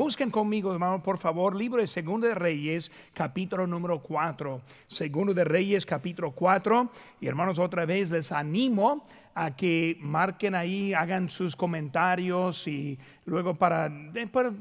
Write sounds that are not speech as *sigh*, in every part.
Busquen conmigo, hermano, por favor, libro de Segundo de Reyes, capítulo número 4. Segundo de Reyes, capítulo 4. Y hermanos, otra vez les animo a que marquen ahí, hagan sus comentarios y luego para,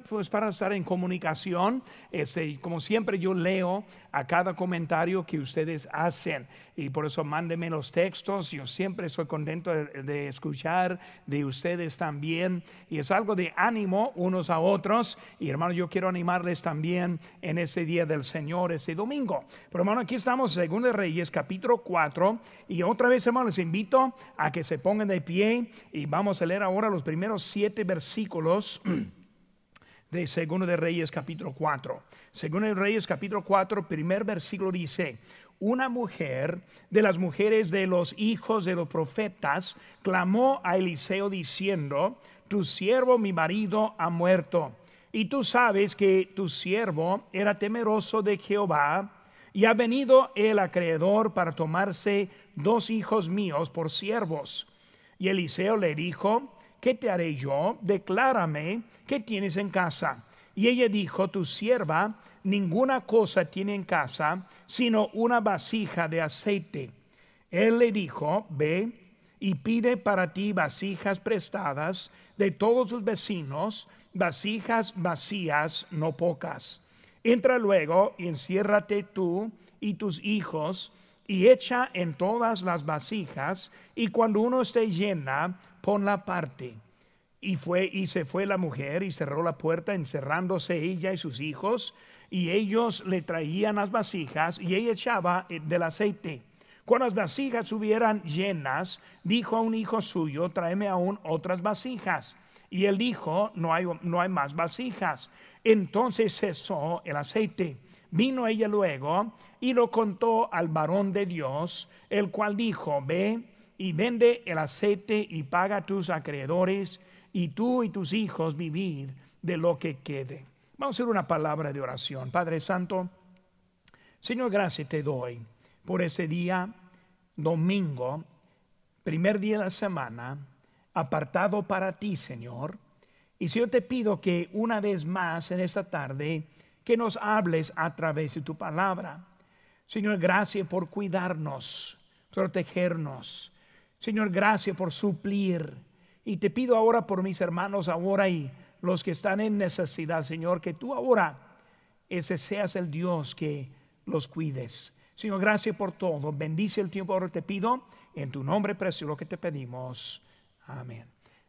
pues para estar en comunicación, este, como siempre yo leo a cada comentario que ustedes hacen. Y por eso mándenme los textos, yo siempre estoy contento de, escuchar de ustedes también. Y es algo de ánimo unos a otros. Y hermano yo quiero animarles también en ese día del Señor, ese domingo. Pero hermano aquí estamos, según de Reyes capítulo 4 y otra vez hermano les invito a que se pongan de pie y vamos a leer ahora los primeros siete versículos *clears throat* de Segundo de Reyes capítulo 4. Segundo de Reyes capítulo 4, primer versículo dice, una mujer de las mujeres de los hijos de los profetas clamó a Eliseo diciendo, tu siervo mi marido ha muerto. Y tú sabes que tu siervo era temeroso de Jehová y ha venido el acreedor para tomarse dos hijos míos por siervos. Y Eliseo le dijo, ¿qué te haré yo? Declárame qué tienes en casa. Y ella dijo, tu sierva ninguna cosa tiene en casa, sino una vasija de aceite. Él le dijo, ve y pide para ti vasijas prestadas de todos sus vecinos, vasijas vacías, no pocas. Entra luego y enciérrate tú y tus hijos y echa en todas las vasijas y cuando uno esté llena, ponla parte. Y fue y se fue la mujer y cerró la puerta encerrándose ella y sus hijos y ellos le traían las vasijas y ella echaba eh, del aceite. Cuando las vasijas estuvieran llenas, dijo a un hijo suyo, tráeme aún otras vasijas. Y él dijo, no hay, no hay más vasijas. Entonces cesó el aceite. Vino ella luego y lo contó al varón de Dios, el cual dijo, ve y vende el aceite y paga a tus acreedores, y tú y tus hijos vivid de lo que quede. Vamos a hacer una palabra de oración. Padre Santo, Señor, gracias te doy por ese día, domingo, primer día de la semana, apartado para ti, Señor. Y si yo te pido que una vez más en esta tarde, que nos hables a través de tu palabra. Señor, gracias por cuidarnos, protegernos. Señor, gracias por suplir. Y te pido ahora por mis hermanos ahora y los que están en necesidad, Señor, que tú ahora ese seas el Dios que los cuides. Señor, gracias por todo. Bendice el tiempo ahora te pido. En tu nombre precioso que te pedimos. Amén.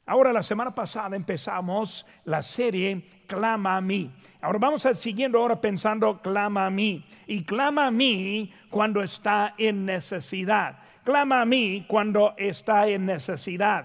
Ahora la semana pasada empezamos la serie Clama a mí. Ahora vamos a siguiendo ahora pensando Clama a mí. Y clama a mí cuando está en necesidad. Clama a mí cuando está en necesidad.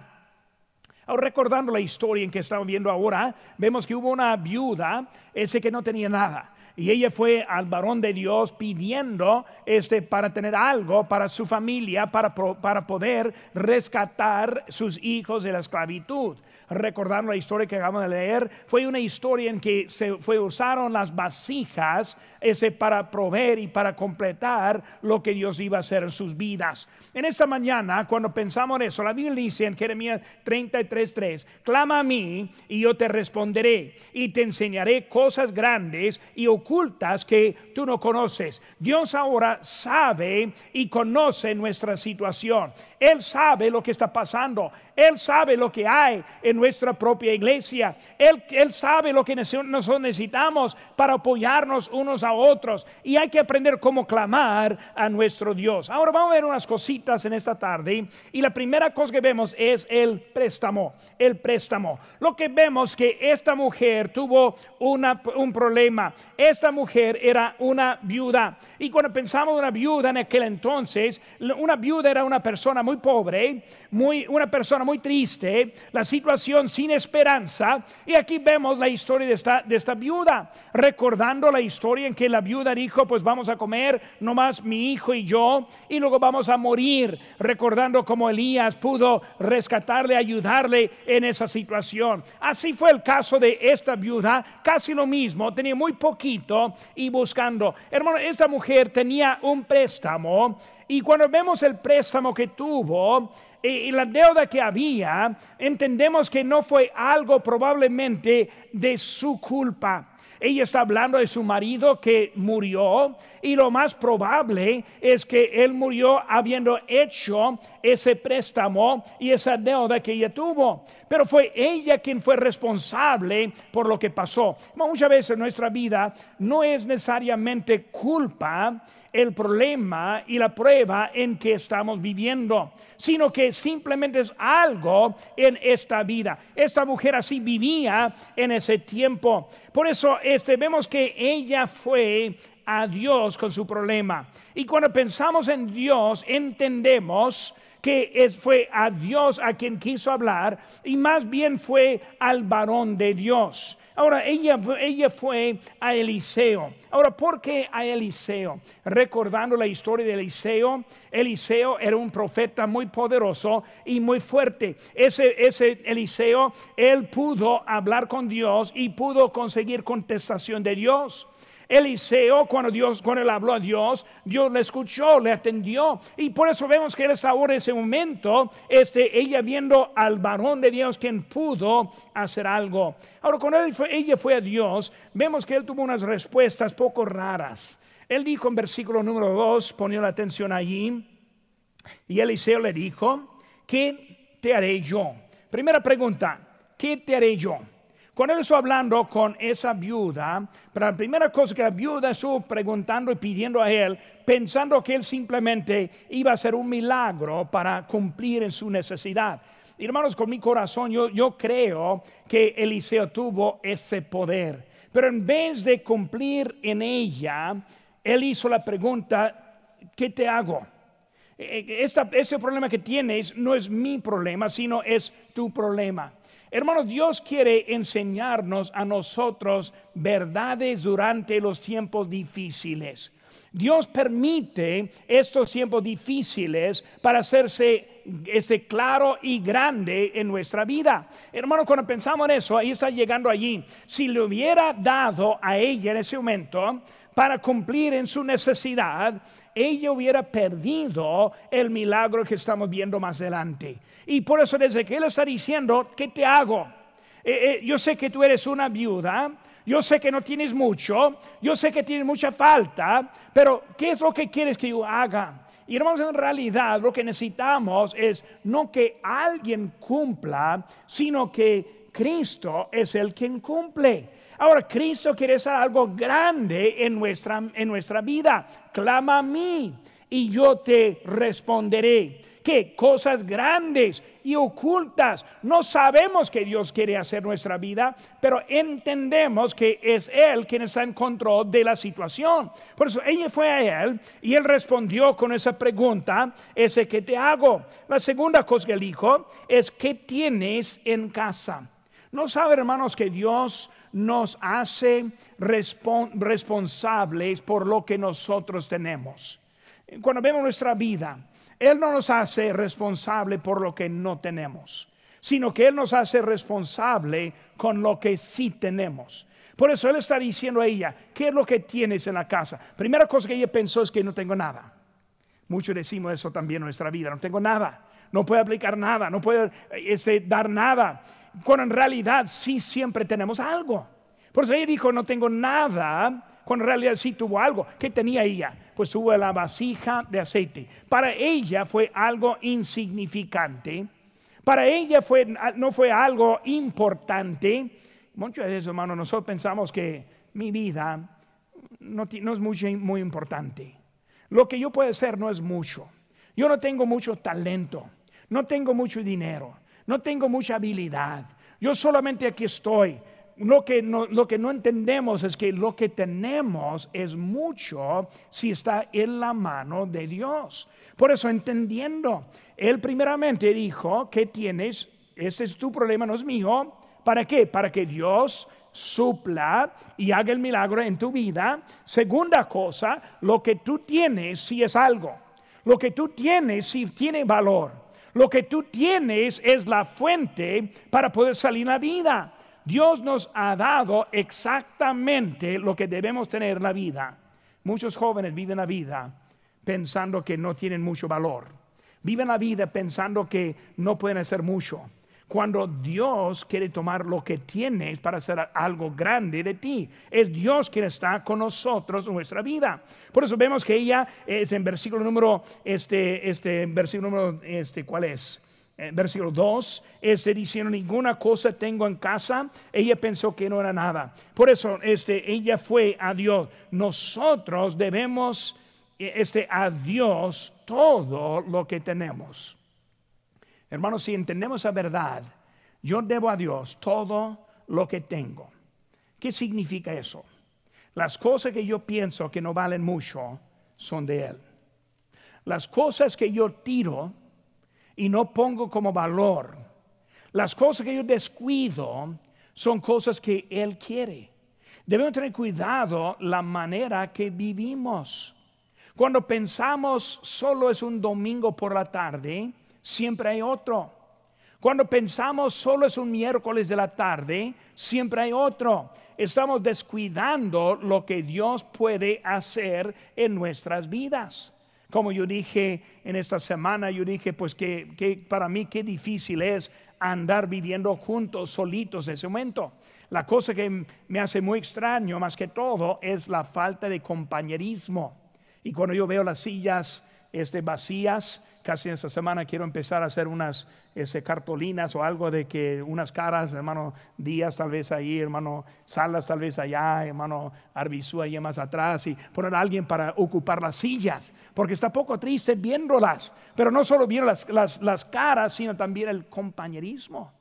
Ahora recordando la historia en que estamos viendo ahora, vemos que hubo una viuda, ese que no tenía nada y ella fue al varón de Dios pidiendo este para tener algo para su familia para, para poder rescatar sus hijos de la esclavitud recordando la historia que acabamos de leer, fue una historia en que se fue, usaron las vasijas ese, para proveer y para completar lo que Dios iba a hacer en sus vidas. En esta mañana, cuando pensamos en eso, la Biblia dice en Jeremías 33:3, clama a mí y yo te responderé y te enseñaré cosas grandes y ocultas que tú no conoces. Dios ahora sabe y conoce nuestra situación. Él sabe lo que está pasando. Él sabe lo que hay en nuestra propia iglesia. Él, él sabe lo que nosotros necesitamos para apoyarnos unos a otros. Y hay que aprender cómo clamar a nuestro Dios. Ahora vamos a ver unas cositas en esta tarde. Y la primera cosa que vemos es el préstamo. El préstamo. Lo que vemos que esta mujer tuvo una, un problema. Esta mujer era una viuda. Y cuando pensamos en una viuda en aquel entonces, una viuda era una persona muy pobre, muy, una persona muy triste, la situación sin esperanza. Y aquí vemos la historia de esta, de esta viuda, recordando la historia en que la viuda dijo, pues vamos a comer nomás mi hijo y yo, y luego vamos a morir, recordando cómo Elías pudo rescatarle, ayudarle en esa situación. Así fue el caso de esta viuda, casi lo mismo, tenía muy poquito y buscando. Hermano, esta mujer tenía un préstamo y cuando vemos el préstamo que tuvo, y la deuda que había, entendemos que no fue algo probablemente de su culpa. Ella está hablando de su marido que murió y lo más probable es que él murió habiendo hecho ese préstamo y esa deuda que ella tuvo. Pero fue ella quien fue responsable por lo que pasó. Muchas veces en nuestra vida no es necesariamente culpa el problema y la prueba en que estamos viviendo, sino que simplemente es algo en esta vida. Esta mujer así vivía en ese tiempo. Por eso este, vemos que ella fue a Dios con su problema. Y cuando pensamos en Dios, entendemos que es, fue a Dios a quien quiso hablar y más bien fue al varón de Dios. Ahora, ella, ella fue a Eliseo. Ahora, ¿por qué a Eliseo? Recordando la historia de Eliseo, Eliseo era un profeta muy poderoso y muy fuerte. Ese, ese Eliseo, él pudo hablar con Dios y pudo conseguir contestación de Dios. Eliseo, cuando Dios, cuando él habló a Dios, Dios le escuchó, le atendió. Y por eso vemos que él ahora en ese momento, este, ella viendo al varón de Dios quien pudo hacer algo. Ahora, cuando ella fue a Dios, vemos que él tuvo unas respuestas poco raras. Él dijo en versículo número 2, ponió la atención allí, y Eliseo le dijo, ¿qué te haré yo? Primera pregunta, ¿qué te haré yo? Cuando él hablando con esa viuda, pero la primera cosa que la viuda estuvo preguntando y pidiendo a él, pensando que él simplemente iba a hacer un milagro para cumplir en su necesidad. Hermanos, con mi corazón yo, yo creo que Eliseo tuvo ese poder, pero en vez de cumplir en ella, él hizo la pregunta, ¿qué te hago? E, e, ese problema que tienes no es mi problema, sino es tu problema. Hermanos, Dios quiere enseñarnos a nosotros verdades durante los tiempos difíciles. Dios permite estos tiempos difíciles para hacerse este claro y grande en nuestra vida. Hermano, cuando pensamos en eso, ahí está llegando allí. Si le hubiera dado a ella en ese momento para cumplir en su necesidad, ella hubiera perdido el milagro que estamos viendo más adelante. Y por eso desde que Él está diciendo, ¿qué te hago? Eh, eh, yo sé que tú eres una viuda, yo sé que no tienes mucho, yo sé que tienes mucha falta, pero ¿qué es lo que quieres que yo haga? Y hermanos, en realidad lo que necesitamos es no que alguien cumpla, sino que Cristo es el quien cumple. Ahora, Cristo quiere hacer algo grande en nuestra, en nuestra vida. Clama a mí y yo te responderé que cosas grandes y ocultas. No sabemos que Dios quiere hacer nuestra vida, pero entendemos que es Él quien está en control de la situación. Por eso ella fue a Él y Él respondió con esa pregunta, ese que te hago. La segunda cosa que él dijo es, ¿qué tienes en casa? No sabe, hermanos, que Dios nos hace responsables por lo que nosotros tenemos. Cuando vemos nuestra vida, él no nos hace responsable por lo que no tenemos, sino que Él nos hace responsable con lo que sí tenemos. Por eso Él está diciendo a ella, ¿qué es lo que tienes en la casa? Primera cosa que ella pensó es que no tengo nada. Muchos decimos eso también en nuestra vida, no tengo nada, no puedo aplicar nada, no puedo este, dar nada, cuando en realidad sí siempre tenemos algo. Por eso ella dijo, no tengo nada, cuando en realidad sí tuvo algo. ¿Qué tenía ella? Pues tuvo la vasija de aceite. Para ella fue algo insignificante. Para ella fue, no fue algo importante. Muchas veces, hermano, nosotros pensamos que mi vida no, no es muy, muy importante. Lo que yo puedo hacer no es mucho. Yo no tengo mucho talento, no tengo mucho dinero, no tengo mucha habilidad. Yo solamente aquí estoy lo que, no, lo que no entendemos es que lo que tenemos es mucho si está en la mano de Dios. Por eso entendiendo, Él primeramente dijo que tienes, ese es tu problema, no es mío. ¿Para qué? Para que Dios supla y haga el milagro en tu vida. Segunda cosa, lo que tú tienes si es algo. Lo que tú tienes si tiene valor. Lo que tú tienes es la fuente para poder salir la vida. Dios nos ha dado exactamente lo que debemos tener en la vida. Muchos jóvenes viven la vida pensando que no tienen mucho valor, viven la vida pensando que no pueden hacer mucho. Cuando Dios quiere tomar lo que tienes para hacer algo grande de ti, es Dios quien está con nosotros en nuestra vida. Por eso vemos que ella es en versículo número, este, este, versículo número, este, ¿cuál es? Eh, versículo 2, este diciendo ninguna cosa tengo en casa, ella pensó que no era nada. Por eso este, ella fue a Dios. Nosotros debemos eh, este, a Dios todo lo que tenemos. Hermanos, si entendemos la verdad, yo debo a Dios todo lo que tengo. ¿Qué significa eso? Las cosas que yo pienso que no valen mucho son de Él. Las cosas que yo tiro y no pongo como valor, las cosas que yo descuido son cosas que Él quiere. Debemos tener cuidado la manera que vivimos. Cuando pensamos solo es un domingo por la tarde, siempre hay otro. Cuando pensamos solo es un miércoles de la tarde, siempre hay otro. Estamos descuidando lo que Dios puede hacer en nuestras vidas. Como yo dije en esta semana, yo dije pues que, para mí qué difícil es andar viviendo juntos, solitos en ese momento. La cosa que me hace muy extraño más que todo es la falta de compañerismo. Y cuando yo veo las sillas este, vacías, casi esta semana quiero empezar a hacer unas ese, cartolinas o algo de que unas caras, hermano Díaz tal vez ahí, hermano Salas tal vez allá, hermano Arbizú ahí más atrás y poner a alguien para ocupar las sillas, porque está poco triste viéndolas, pero no solo viendo las, las, las caras, sino también el compañerismo.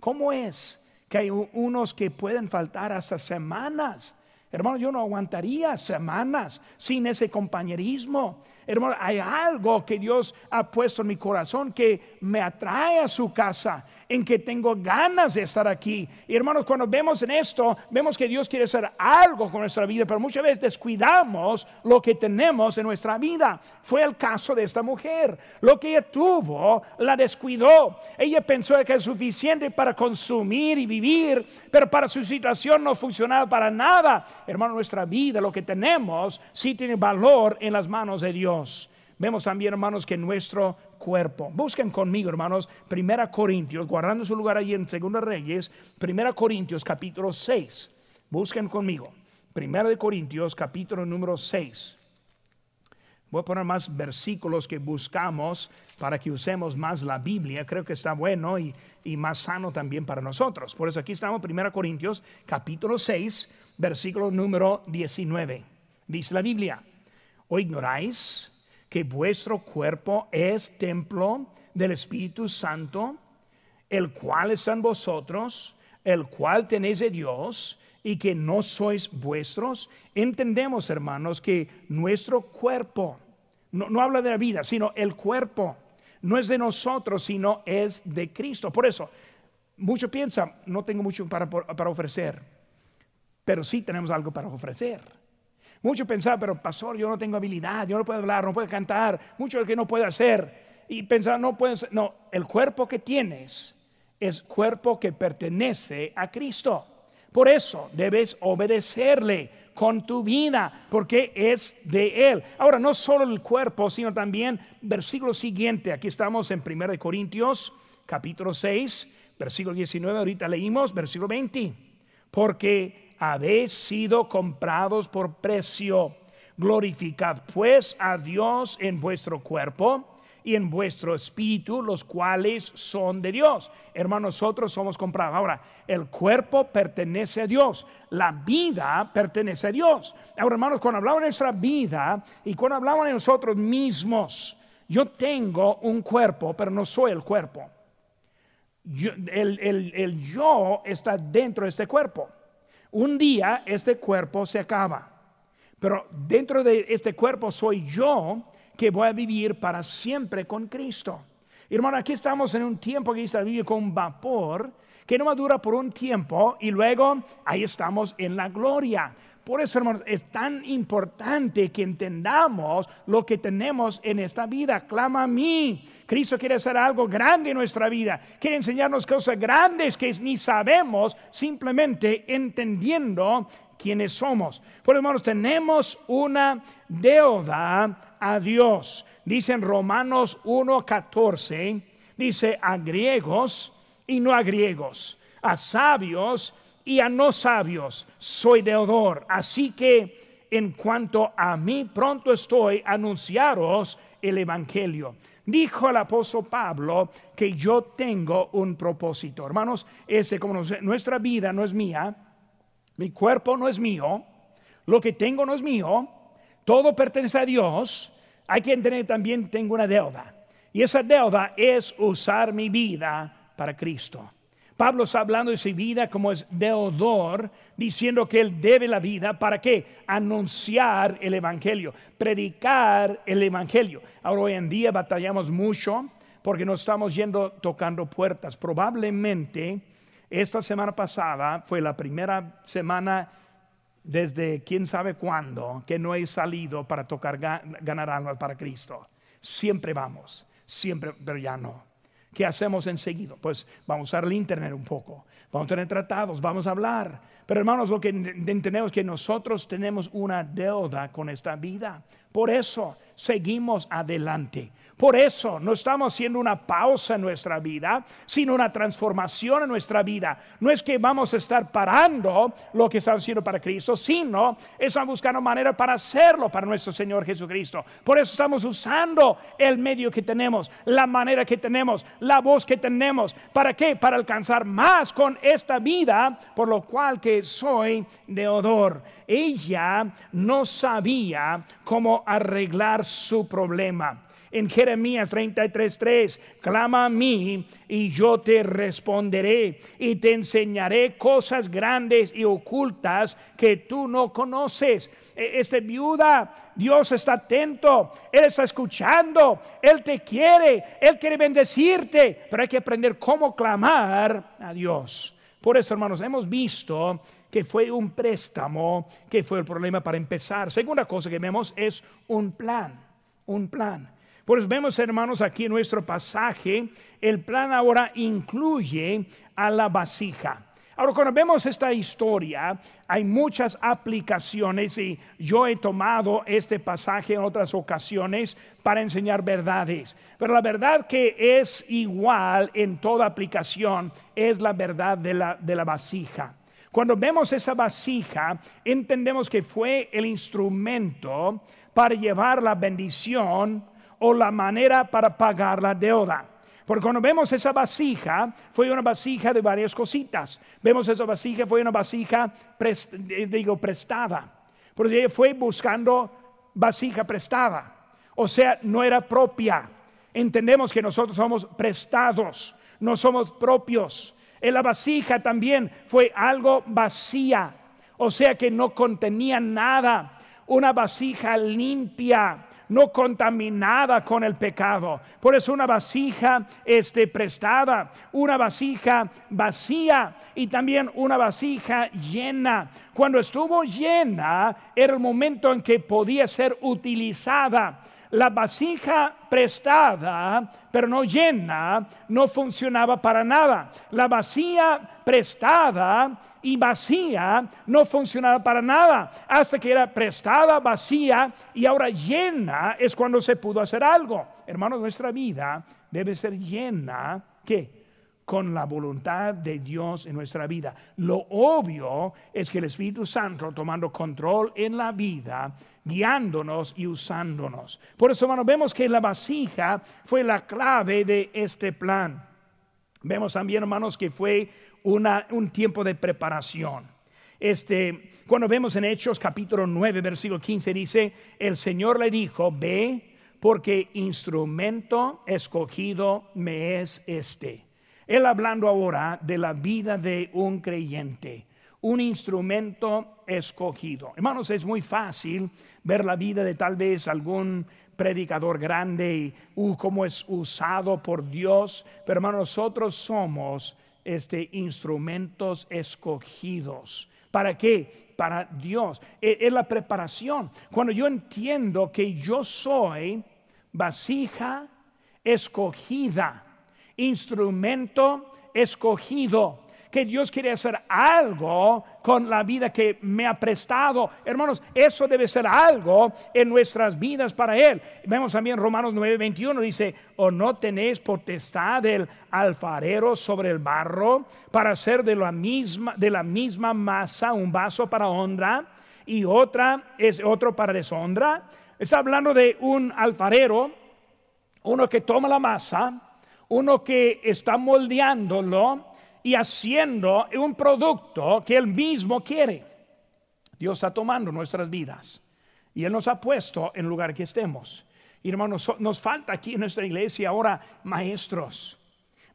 ¿Cómo es que hay unos que pueden faltar hasta semanas? Hermano, yo no aguantaría semanas sin ese compañerismo. Hermano, hay algo que Dios ha puesto en mi corazón que me atrae a su casa, en que tengo ganas de estar aquí. Y hermanos, cuando vemos en esto, vemos que Dios quiere hacer algo con nuestra vida, pero muchas veces descuidamos lo que tenemos en nuestra vida. Fue el caso de esta mujer. Lo que ella tuvo, la descuidó. Ella pensó que es suficiente para consumir y vivir, pero para su situación no funcionaba para nada. Hermano, nuestra vida, lo que tenemos, sí tiene valor en las manos de Dios. Vemos también, hermanos, que nuestro cuerpo. Busquen conmigo, hermanos, Primera Corintios, guardando su lugar allí en Segunda Reyes, Primera Corintios capítulo 6. Busquen conmigo. Primera de Corintios capítulo número 6. Voy a poner más versículos que buscamos para que usemos más la Biblia. Creo que está bueno y, y más sano también para nosotros. Por eso aquí estamos, Primera Corintios capítulo 6, versículo número 19. Dice la Biblia. ¿O ignoráis que vuestro cuerpo es templo del Espíritu Santo, el cual está en vosotros, el cual tenéis de Dios, y que no sois vuestros? Entendemos, hermanos, que nuestro cuerpo, no, habla de la vida, sino el cuerpo, no es de nosotros, sino es de Cristo. Por eso, muchos piensan, no tengo mucho para ofrecer, pero sí tenemos algo para ofrecer. Muchos pensaban, pero pastor, yo no tengo habilidad, yo no puedo hablar, no puedo cantar, mucho de que no puedo hacer. Y pensar, no puedes, no, el cuerpo que tienes es cuerpo que pertenece a Cristo. Por eso debes obedecerle con tu vida, porque es de Él. Ahora, no solo el cuerpo, sino también versículo siguiente. Aquí estamos en 1 Corintios, capítulo 6, versículo 19. Ahorita leímos, versículo 20. Porque habéis sido comprados por precio. Glorificad pues a Dios en vuestro cuerpo y en vuestro espíritu, los cuales son de Dios. Hermanos, nosotros somos comprados. Ahora, el cuerpo pertenece a Dios, la vida pertenece a Dios. Ahora, hermanos, cuando hablamos de nuestra vida y cuando hablamos de nosotros mismos, yo tengo un cuerpo, pero no soy el cuerpo. el, el yo está dentro de este cuerpo. Un día este cuerpo se acaba, pero dentro de este cuerpo soy yo que voy a vivir para siempre con Cristo. Hermano, aquí estamos en un tiempo que está viviendo con vapor, que no dura por un tiempo y luego ahí estamos en la gloria. Por eso, hermanos, es tan importante que entendamos lo que tenemos en esta vida. Clama a mí. Cristo quiere hacer algo grande en nuestra vida. Quiere enseñarnos cosas grandes que ni sabemos, simplemente entendiendo quiénes somos. Por hermanos, tenemos una deuda a Dios. Dice en Romanos 1:14, dice a griegos y no a griegos, a sabios y a no sabios, soy deudor. Así que en cuanto a mí, pronto estoy a anunciaros el Evangelio. Dijo el apóstol Pablo que yo tengo un propósito. Hermanos, ese como nuestra vida no es mía, mi cuerpo no es mío, lo que tengo no es mío, todo pertenece a Dios, hay que entender también tengo una deuda. Y esa deuda es usar mi vida para Cristo. Pablo está hablando de su vida como es deudor, diciendo que él debe la vida para qué? Anunciar el Evangelio, predicar el Evangelio. Ahora hoy en día batallamos mucho porque nos estamos yendo tocando puertas. Probablemente esta semana pasada fue la primera semana desde quién sabe cuándo que no he salido para tocar ganar almas para Cristo. Siempre vamos, siempre, pero ya no. ¿Qué hacemos enseguida? Pues vamos a usar el internet un poco, vamos a tener tratados, vamos a hablar. Pero hermanos, lo que entendemos es que nosotros tenemos una deuda con esta vida. Por eso seguimos adelante. Por eso no estamos haciendo una pausa en nuestra vida, sino una transformación en nuestra vida. No es que vamos a estar parando lo que estamos haciendo para Cristo, sino estamos buscando manera para hacerlo para nuestro Señor Jesucristo. Por eso estamos usando el medio que tenemos, la manera que tenemos, la voz que tenemos. ¿Para qué? Para alcanzar más con esta vida, por lo cual que soy deudor. Ella no sabía cómo arreglar su problema en Jeremías 33:3, clama a mí y yo te responderé y te enseñaré cosas grandes y ocultas que tú no conoces. E, este viuda, Dios está atento, Él está escuchando, Él te quiere, Él quiere bendecirte, pero hay que aprender cómo clamar a Dios. Por eso, hermanos, hemos visto que fue un préstamo que fue el problema para empezar. Segunda cosa que vemos es un plan, un plan. Pues vemos, hermanos, aquí en nuestro pasaje, el plan ahora incluye a la vasija. Ahora, cuando vemos esta historia, hay muchas aplicaciones y yo he tomado este pasaje en otras ocasiones para enseñar verdades. Pero la verdad que es igual en toda aplicación es la verdad de la, de la vasija. Cuando vemos esa vasija, entendemos que fue el instrumento para llevar la bendición o la manera para pagar la deuda. Porque cuando vemos esa vasija, fue una vasija de varias cositas. Vemos esa vasija, fue una vasija, eh, digo, prestada. Porque ella fue buscando vasija prestada. O sea, no era propia. Entendemos que nosotros somos prestados, no somos propios. La vasija también fue algo vacía. O sea que no contenía nada. Una vasija limpia no contaminada con el pecado. Por eso una vasija este, prestada, una vasija vacía y también una vasija llena. Cuando estuvo llena era el momento en que podía ser utilizada. La vasija prestada, pero no llena, no funcionaba para nada. La vacía prestada y vacía no funcionaba para nada. Hasta que era prestada, vacía y ahora llena es cuando se pudo hacer algo. Hermanos, nuestra vida debe ser llena, ¿qué? Con la voluntad de Dios en nuestra vida. Lo obvio es que el Espíritu Santo tomando control en la vida, guiándonos y usándonos. Por eso, hermanos, vemos que la vasija fue la clave de este plan. Vemos también, hermanos, que fue un tiempo de preparación. Este, cuando vemos en Hechos capítulo 9, versículo 15, dice, el Señor le dijo, ve, porque instrumento escogido me es este. Él hablando ahora de la vida de un creyente, un instrumento escogido. Hermanos, es muy fácil ver la vida de tal vez algún predicador grande y uh, cómo es usado por Dios, pero hermanos, nosotros somos este, instrumentos escogidos. ¿Para qué? Para Dios. E, es, la preparación. Cuando yo entiendo que yo soy vasija escogida, instrumento escogido, que Dios quiere hacer algo con la vida que me ha prestado. Hermanos, eso debe ser algo en nuestras vidas para Él. Vemos también Romanos 9, 21, dice, o no tenéis potestad del alfarero sobre el barro para hacer de la misma, de la misma masa un vaso para honra y otra es otro para deshonra. Está hablando de un alfarero, uno que toma la masa, uno que está moldeándolo y haciendo un producto que él mismo quiere. Dios está tomando nuestras vidas y Él nos ha puesto en lugar que estemos. Y hermanos, nos falta aquí en nuestra iglesia ahora maestros,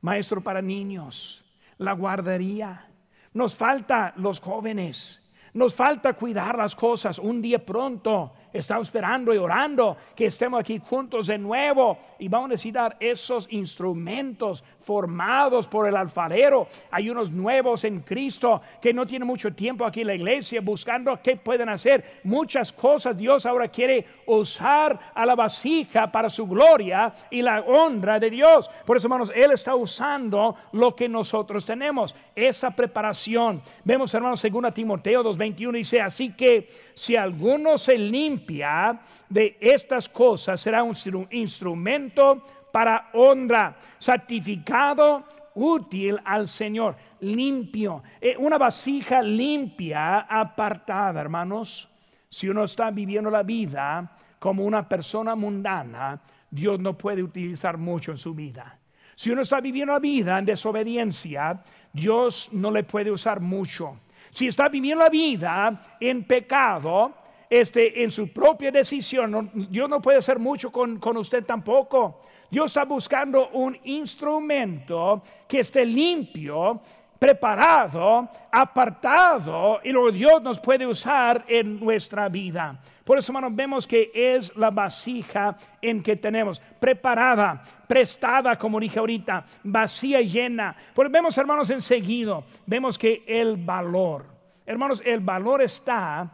maestro para niños, la guardería. Nos falta los jóvenes, nos falta cuidar las cosas. Un día pronto estamos esperando y orando que estemos aquí juntos de nuevo y vamos a necesitar esos instrumentos formados por el alfarero. Hay unos nuevos en Cristo que no tienen mucho tiempo aquí en la iglesia buscando qué pueden hacer. Muchas cosas Dios ahora quiere usar a la vasija para su gloria y la honra de Dios. Por eso, hermanos, Él está usando lo que nosotros tenemos, esa preparación. Vemos, hermanos, según Timoteo 2.21 dice, así que si alguno se limpia de estas cosas, será un instrumento para honra, santificado, útil al Señor, limpio. Eh, una vasija limpia, apartada, hermanos. Si uno está viviendo la vida como una persona mundana, Dios no puede utilizar mucho en su vida. Si uno está viviendo la vida en desobediencia, Dios no le puede usar mucho. Si está viviendo la vida en pecado, este, en su propia decisión, Dios no puede hacer mucho con, con usted tampoco. Dios está buscando un instrumento que esté limpio, preparado, apartado, y luego Dios nos puede usar en nuestra vida. Por eso, hermanos, vemos que es la vasija en que tenemos, preparada, prestada, como dije ahorita, vacía y llena. Pues vemos, hermanos, enseguida, vemos que el valor, hermanos, el valor está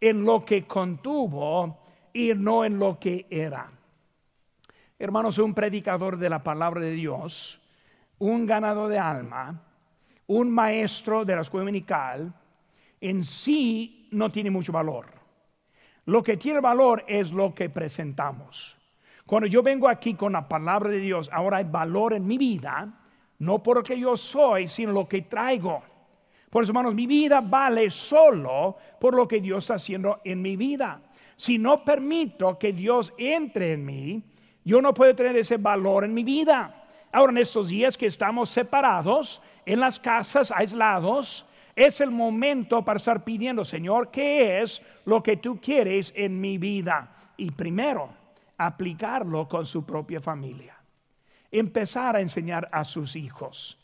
en lo que contuvo y no en lo que era. Hermanos, un predicador de la palabra de Dios, un ganador de alma, un maestro de la escuela dominical, en sí no tiene mucho valor. Lo que tiene valor es lo que presentamos. Cuando yo vengo aquí con la palabra de Dios, ahora hay valor en mi vida, no por lo que yo soy, sino lo que traigo. Por eso, hermanos, mi vida vale solo por lo que Dios está haciendo en mi vida. Si no permito que Dios entre en mí, yo no puedo tener ese valor en mi vida. Ahora, en estos días que estamos separados, en las casas, aislados, es el momento para estar pidiendo, Señor, ¿qué es lo que tú quieres en mi vida? Y primero, aplicarlo con su propia familia. Empezar a enseñar a sus hijos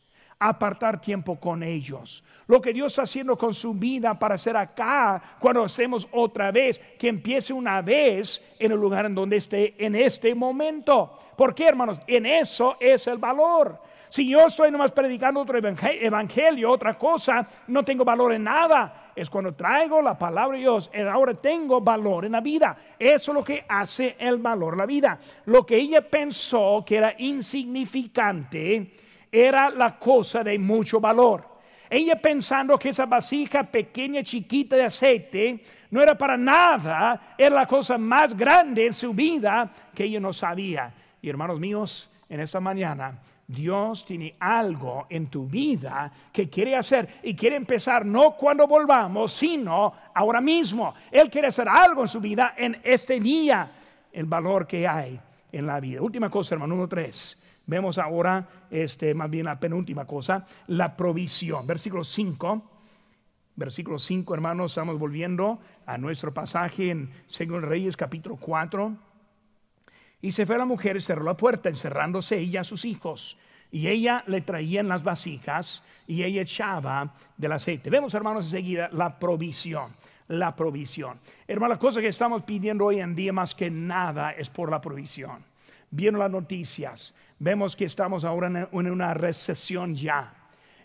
apartar tiempo con ellos. Lo que Dios está haciendo con su vida para hacer acá, cuando hacemos otra vez, que empiece una vez en el lugar en donde esté en este momento. ¿Por qué, hermanos? En eso es el valor. Si yo estoy nomás predicando otro evangelio, otra cosa, no tengo valor en nada. Es cuando traigo la palabra de Dios, ahora tengo valor en la vida. Eso es lo que hace el valor la vida. Lo que ella pensó que era insignificante, era la cosa de mucho valor. Ella pensando que esa vasija pequeña, chiquita de aceite no era para nada, era la cosa más grande en su vida que ella no sabía. Y hermanos míos, en esta mañana Dios tiene algo en tu vida que quiere hacer y quiere empezar no cuando volvamos, sino ahora mismo. Él quiere hacer algo en su vida en este día, el valor que hay en la vida. Última cosa, hermano, número tres. Vemos ahora, este, más bien la penúltima cosa, la provisión. Versículo 5. Versículo 5, hermanos, estamos volviendo a nuestro pasaje en Segundo Reyes, capítulo 4. Y se fue la mujer y cerró la puerta, encerrándose ella a sus hijos. Y ella le traía en las vasijas y ella echaba del aceite. Vemos, hermanos, enseguida la provisión. La provisión. Hermano, la cosa que estamos pidiendo hoy en día más que nada es por la provisión viendo las noticias, vemos que estamos ahora en una recesión ya.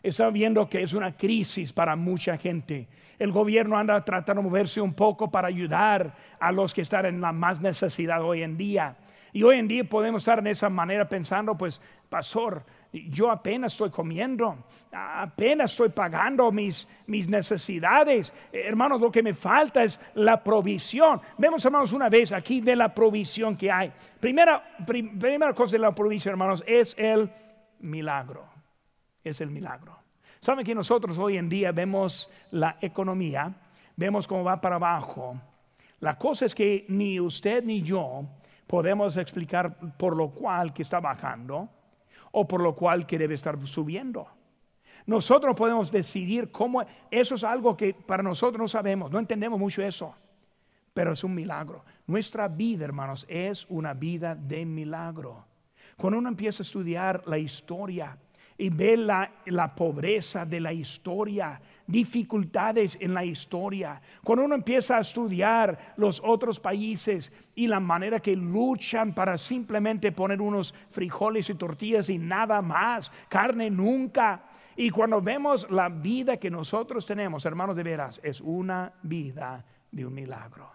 Estamos viendo que es una crisis para mucha gente. El gobierno anda tratando de moverse un poco para ayudar a los que están en la más necesidad hoy en día. Y hoy en día podemos estar en esa manera pensando, pues, pastor, yo apenas estoy comiendo, apenas estoy pagando mis, mis necesidades. Hermanos, lo que me falta es la provisión. Vemos, hermanos, una vez aquí de la provisión que hay. Primera, primera cosa de la provisión, hermanos, es el milagro. Es el milagro. Saben que nosotros hoy en día vemos la economía, vemos cómo va para abajo. La cosa es que ni usted ni yo podemos explicar por lo cual que está bajando o por lo cual que debe estar subiendo. Nosotros podemos decidir cómo, eso es algo que para nosotros no sabemos, no entendemos mucho eso, pero es un milagro. Nuestra vida, hermanos, es una vida de milagro. Cuando uno empieza a estudiar la historia, y ve la, la, pobreza de la historia, dificultades en la historia. Cuando uno empieza a estudiar los otros países y la manera que luchan para simplemente poner unos frijoles y tortillas y nada más, carne nunca. Y cuando vemos la vida que nosotros tenemos, hermanos de veras, es una vida de un milagro.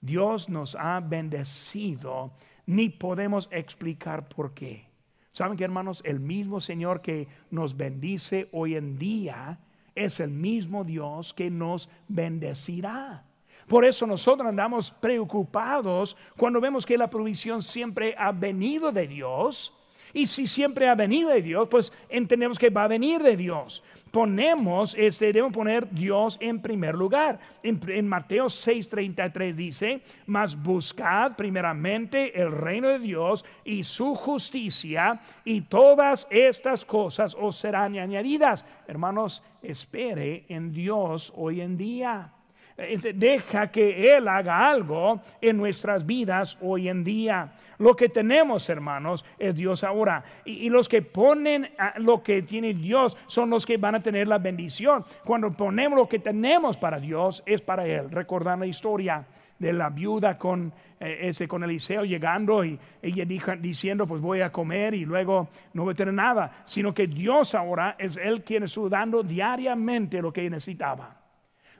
Dios nos ha bendecido, ni podemos explicar por qué. ¿Saben que hermanos? El mismo Señor que nos bendice hoy en día es el mismo Dios que nos bendecirá. Por eso nosotros andamos preocupados cuando vemos que la provisión siempre ha venido de Dios y si siempre ha venido de Dios, pues entendemos que va a venir de Dios. Ponemos, este, debemos poner Dios en primer lugar. En, en Mateo 6:33 dice, mas buscad primeramente el reino de Dios y su justicia y todas estas cosas os serán añadidas. Hermanos, espere en Dios hoy en día. Deja que Él haga algo en nuestras vidas hoy en día. Lo que tenemos, hermanos, es Dios ahora. Y, los que ponen lo que tiene Dios son los que van a tener la bendición. Cuando ponemos lo que tenemos para Dios, es para Él. Recordar la historia de la viuda con eh, ese con Eliseo llegando y ella diciendo pues voy a comer y luego no voy a tener nada, sino que Dios ahora es él quien está dando diariamente lo que necesitaba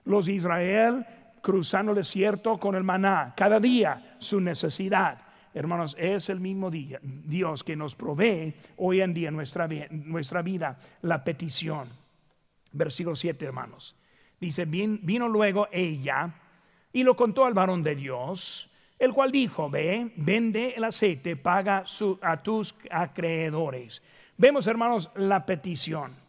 los Israel cruzando el desierto con el maná, cada día su necesidad. Hermanos, es el mismo día, Dios que nos provee hoy en día nuestra, nuestra vida la petición. Versículo 7, hermanos. Dice, vino luego ella y lo contó al varón de Dios, el cual dijo, ve, vende el aceite, paga a tus acreedores. Vemos, hermanos, la petición.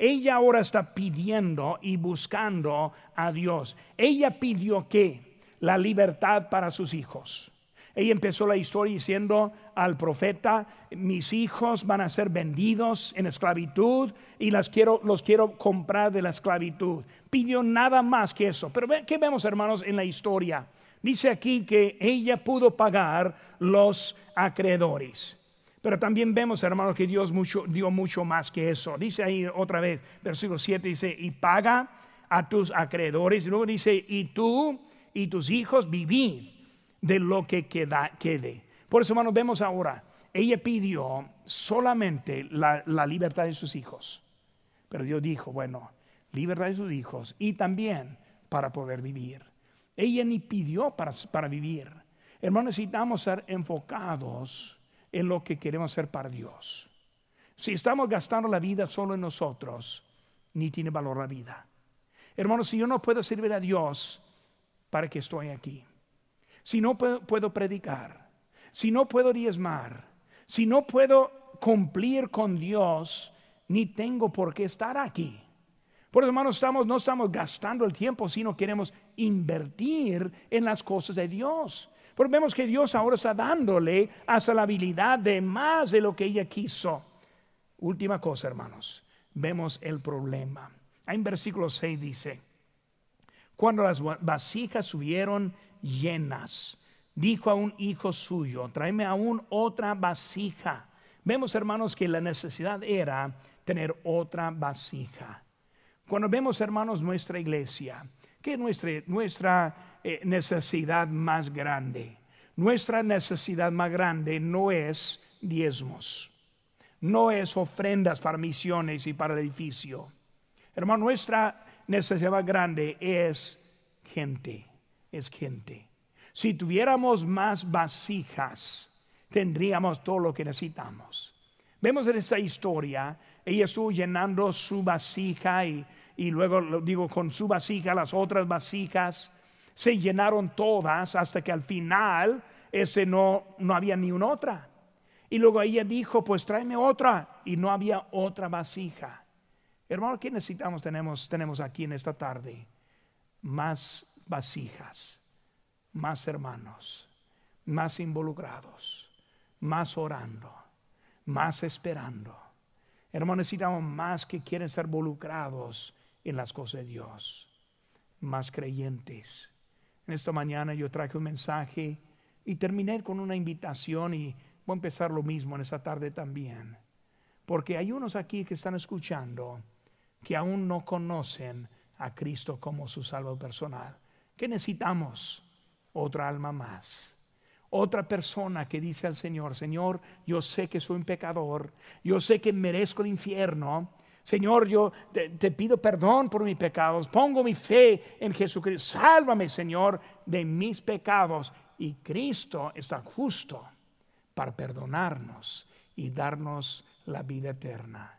Ella ahora está pidiendo y buscando a Dios. Ella pidió que la libertad para sus hijos. Ella empezó la historia diciendo al profeta, mis hijos van a ser vendidos en esclavitud y los quiero comprar de la esclavitud. Pidió nada más que eso. Pero ¿qué vemos hermanos en la historia? Dice aquí que ella pudo pagar los acreedores. Pero también vemos, hermanos, que Dios mucho, dio mucho más que eso. Dice ahí otra vez, versículo 7 dice, y paga a tus acreedores. Y luego dice, y tú y tus hijos vivid de lo que quede. Por eso, hermanos, vemos ahora, ella pidió solamente la, libertad de sus hijos. Pero Dios dijo, bueno, libertad de sus hijos y también para poder vivir. Ella ni pidió para, para vivir. Hermanos, necesitamos ser enfocados en lo que queremos hacer para Dios. Si estamos gastando la vida solo en nosotros, ni tiene valor la vida. Hermanos, si yo no puedo servir a Dios, ¿para qué estoy aquí? Si no puedo, predicar, si no puedo diezmar, si no puedo cumplir con Dios, ni tengo por qué estar aquí. Por eso, hermanos, no estamos gastando el tiempo, sino queremos invertir en las cosas de Dios. Vemos que Dios ahora está dándole hasta la habilidad de más de lo que ella quiso. Última cosa, hermanos, vemos el problema. En versículo 6 dice, cuando las vasijas subieron llenas, dijo a un hijo suyo, tráeme aún otra vasija. Vemos, hermanos, que la necesidad era tener otra vasija. Cuando vemos, hermanos, nuestra iglesia, que nuestra, nuestra eh, necesidad más grande. Nuestra necesidad más grande no es diezmos, no es ofrendas para misiones y para el edificio. Hermano, nuestra necesidad más grande es gente, es gente. Si tuviéramos más vasijas, tendríamos todo lo que necesitamos. Vemos en esta historia, ella estuvo llenando su vasija y, y luego, digo, con su vasija, las otras vasijas se llenaron todas hasta que al final ese no, no había ni una otra. Y luego ella dijo, pues tráeme otra. Y no había otra vasija. Hermano, ¿qué necesitamos? Tenemos, tenemos aquí en esta tarde más vasijas, más hermanos, más involucrados, más orando, más esperando. Hermano, necesitamos más que quieren ser involucrados en las cosas de Dios, más creyentes. En esta mañana yo traje un mensaje y terminé con una invitación y voy a empezar lo mismo en esta tarde también. Porque hay unos aquí que están escuchando que aún no conocen a Cristo como su salvo personal. ¿Qué necesitamos? Otra alma más. Otra persona que dice al Señor, Señor, yo sé que soy un pecador, yo sé que merezco el infierno. Señor, yo te, te pido perdón por mis pecados, pongo mi fe en Jesucristo. Sálvame, Señor, de mis pecados. Y Cristo está justo para perdonarnos y darnos la vida eterna.